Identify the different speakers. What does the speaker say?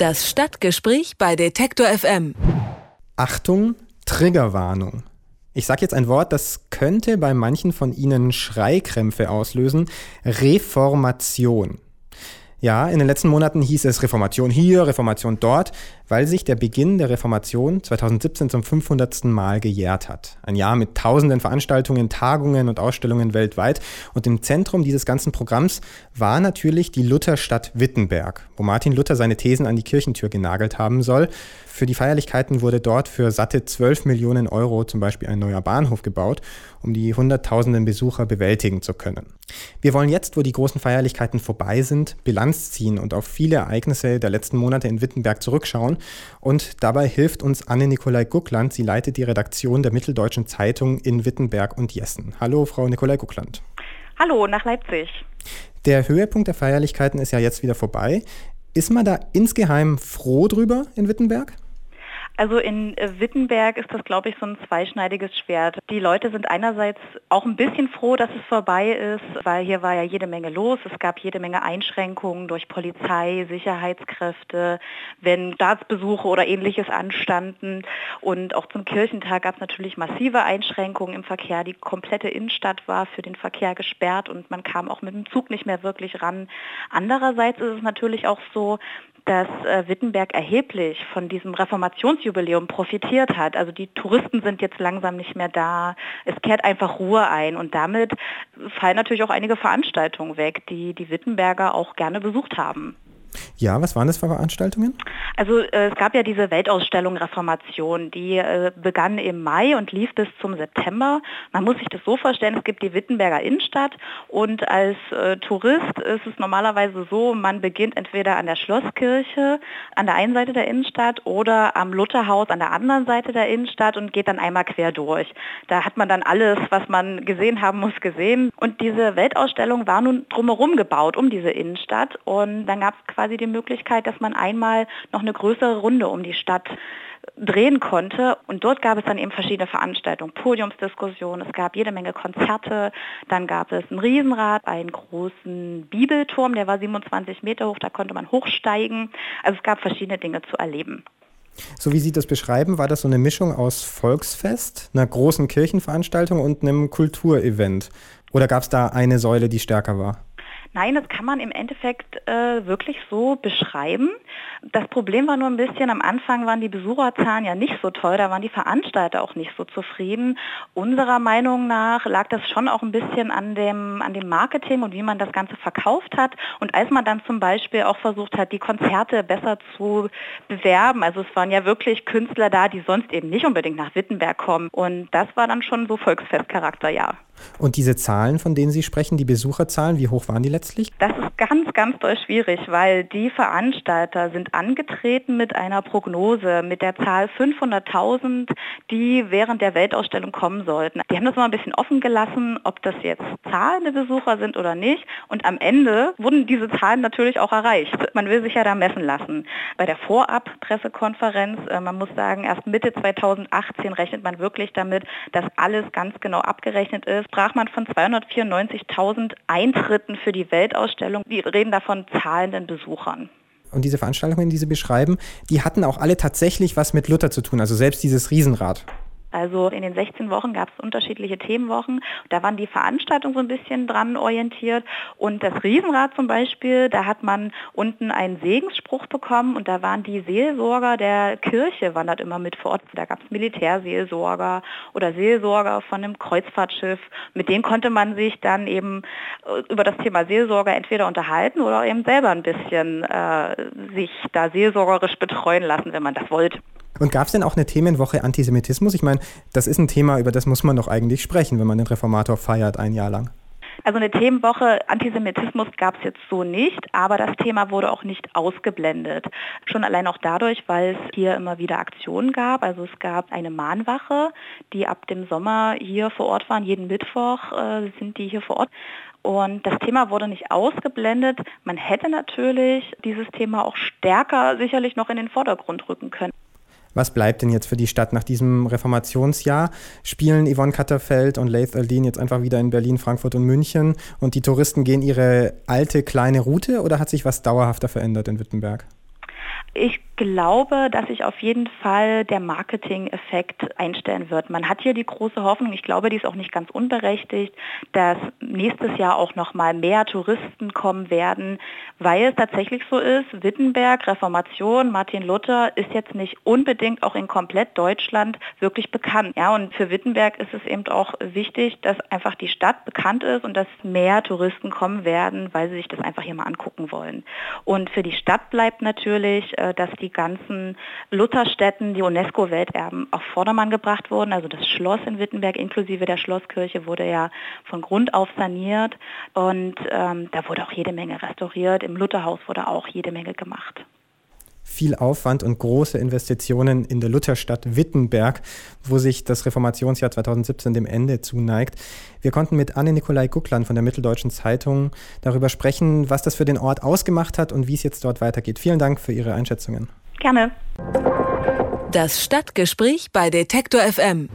Speaker 1: Das Stadtgespräch bei Detektor FM.
Speaker 2: Achtung, Triggerwarnung. Ich sage jetzt ein Wort, das könnte bei manchen von Ihnen Schreikrämpfe auslösen. Reformation. Ja, in den letzten Monaten hieß es Reformation hier, Reformation dort, weil sich der Beginn der Reformation 2017 zum 500. Mal gejährt hat. Ein Jahr mit tausenden Veranstaltungen, Tagungen und Ausstellungen weltweit. Und im Zentrum dieses ganzen Programms war natürlich die Lutherstadt Wittenberg, wo Martin Luther seine Thesen an die Kirchentür genagelt haben soll. Für die Feierlichkeiten wurde dort für satte 12 Millionen Euro zum Beispiel ein neuer Bahnhof gebaut, um die hunderttausenden Besucher bewältigen zu können. Wir wollen jetzt, wo die großen Feierlichkeiten vorbei sind, Bilanz ziehen und auf viele Ereignisse der letzten Monate in Wittenberg zurückschauen. Und dabei hilft uns Anne-Nikolai Guckland. Sie leitet die Redaktion der Mitteldeutschen Zeitung in Wittenberg und Jessen. Hallo, Frau Nikolai Guckland.
Speaker 3: Hallo, nach Leipzig.
Speaker 2: Der Höhepunkt der Feierlichkeiten ist ja jetzt wieder vorbei. Ist man da insgeheim froh drüber in Wittenberg?
Speaker 3: Also in äh, Wittenberg ist das, glaube ich, so ein zweischneidiges Schwert. Die Leute sind einerseits auch ein bisschen froh, dass es vorbei ist, weil hier war ja jede Menge los. Es gab jede Menge Einschränkungen durch Polizei, Sicherheitskräfte, wenn Staatsbesuche oder ähnliches anstanden. Und auch zum Kirchentag gab es natürlich massive Einschränkungen im Verkehr. Die komplette Innenstadt war für den Verkehr gesperrt und man kam auch mit dem Zug nicht mehr wirklich ran. Andererseits ist es natürlich auch so, dass äh, Wittenberg erheblich von diesem Reformationsjubiläum profitiert hat. Also die Touristen sind jetzt langsam nicht mehr da. Es kehrt einfach Ruhe ein und damit fallen natürlich auch einige Veranstaltungen weg, die die Wittenberger auch gerne besucht haben.
Speaker 2: Ja, was waren das für Veranstaltungen?
Speaker 3: Also äh, es gab ja diese Weltausstellung Reformation, die äh, begann im Mai und lief bis zum September. Man muss sich das so vorstellen, es gibt die Wittenberger Innenstadt und als äh, Tourist ist es normalerweise so, man beginnt entweder an der Schlosskirche an der einen Seite der Innenstadt oder am Lutherhaus an der anderen Seite der Innenstadt und geht dann einmal quer durch. Da hat man dann alles, was man gesehen haben muss, gesehen. Und diese Weltausstellung war nun drumherum gebaut, um diese Innenstadt. Und dann gab es quasi die Möglichkeit, dass man einmal noch eine größere Runde um die Stadt drehen konnte. Und dort gab es dann eben verschiedene Veranstaltungen, Podiumsdiskussionen, es gab jede Menge Konzerte, dann gab es ein Riesenrad, einen großen Bibelturm, der war 27 Meter hoch, da konnte man hochsteigen. Also es gab verschiedene Dinge zu erleben.
Speaker 2: So wie Sie das beschreiben, war das so eine Mischung aus Volksfest, einer großen Kirchenveranstaltung und einem Kulturevent. Oder gab es da eine Säule, die stärker war?
Speaker 3: Nein, das kann man im Endeffekt äh, wirklich so beschreiben. Das Problem war nur ein bisschen, am Anfang waren die Besucherzahlen ja nicht so toll, da waren die Veranstalter auch nicht so zufrieden. Unserer Meinung nach lag das schon auch ein bisschen an dem, an dem Marketing und wie man das Ganze verkauft hat. Und als man dann zum Beispiel auch versucht hat, die Konzerte besser zu bewerben, also es waren ja wirklich Künstler da, die sonst eben nicht unbedingt nach Wittenberg kommen. Und das war dann schon so Volksfestcharakter, ja.
Speaker 2: Und diese Zahlen, von denen Sie sprechen, die Besucherzahlen, wie hoch waren die letztlich?
Speaker 3: Das ist ganz, ganz doll schwierig, weil die Veranstalter sind angetreten mit einer Prognose mit der Zahl 500.000, die während der Weltausstellung kommen sollten. Die haben das mal ein bisschen offen gelassen, ob das jetzt zahlende Besucher sind oder nicht. Und am Ende wurden diese Zahlen natürlich auch erreicht. Man will sich ja da messen lassen. Bei der Vorab-Pressekonferenz, äh, man muss sagen, erst Mitte 2018 rechnet man wirklich damit, dass alles ganz genau abgerechnet ist sprach man von 294.000 Eintritten für die Weltausstellung. Wir reden da von zahlenden Besuchern.
Speaker 2: Und diese Veranstaltungen, die Sie beschreiben, die hatten auch alle tatsächlich was mit Luther zu tun, also selbst dieses Riesenrad.
Speaker 3: Also in den 16 Wochen gab es unterschiedliche Themenwochen. Da waren die Veranstaltungen so ein bisschen dran orientiert. Und das Riesenrad zum Beispiel, da hat man unten einen Segensspruch bekommen und da waren die Seelsorger der Kirche, waren dort immer mit vor Ort. Da gab es Militärseelsorger oder Seelsorger von einem Kreuzfahrtschiff. Mit denen konnte man sich dann eben äh, über das Thema Seelsorger entweder unterhalten oder eben selber ein bisschen äh, sich da seelsorgerisch betreuen lassen, wenn man das wollte.
Speaker 2: Und gab es denn auch eine Themenwoche Antisemitismus? Ich meine, das ist ein Thema, über das muss man doch eigentlich sprechen, wenn man den Reformator feiert ein Jahr lang.
Speaker 3: Also eine Themenwoche Antisemitismus gab es jetzt so nicht, aber das Thema wurde auch nicht ausgeblendet. Schon allein auch dadurch, weil es hier immer wieder Aktionen gab. Also es gab eine Mahnwache, die ab dem Sommer hier vor Ort waren. Jeden Mittwoch äh, sind die hier vor Ort. Und das Thema wurde nicht ausgeblendet. Man hätte natürlich dieses Thema auch stärker sicherlich noch in den Vordergrund rücken können.
Speaker 2: Was bleibt denn jetzt für die Stadt nach diesem Reformationsjahr? Spielen Yvonne Katterfeld und Laith Aldin jetzt einfach wieder in Berlin, Frankfurt und München und die Touristen gehen ihre alte kleine Route oder hat sich was dauerhafter verändert in Wittenberg?
Speaker 3: Ich glaube, dass sich auf jeden Fall der Marketing-Effekt einstellen wird. Man hat hier die große Hoffnung, ich glaube, die ist auch nicht ganz unberechtigt, dass nächstes Jahr auch noch mal mehr Touristen kommen werden, weil es tatsächlich so ist, Wittenberg, Reformation, Martin Luther ist jetzt nicht unbedingt auch in komplett Deutschland wirklich bekannt. Ja, und für Wittenberg ist es eben auch wichtig, dass einfach die Stadt bekannt ist und dass mehr Touristen kommen werden, weil sie sich das einfach hier mal angucken wollen. Und für die Stadt bleibt natürlich, äh, dass die ganzen Lutherstätten, die UNESCO-Welterben auf Vordermann gebracht wurden. Also das Schloss in Wittenberg inklusive der Schlosskirche wurde ja von Grund auf saniert und ähm, da wurde auch jede Menge restauriert. Im Lutherhaus wurde auch jede Menge gemacht
Speaker 2: viel Aufwand und große Investitionen in der Lutherstadt Wittenberg, wo sich das Reformationsjahr 2017 dem Ende zuneigt. Wir konnten mit Anne-Nikolai Guckland von der Mitteldeutschen Zeitung darüber sprechen, was das für den Ort ausgemacht hat und wie es jetzt dort weitergeht. Vielen Dank für Ihre Einschätzungen.
Speaker 3: Gerne.
Speaker 1: Das Stadtgespräch bei Detektor FM.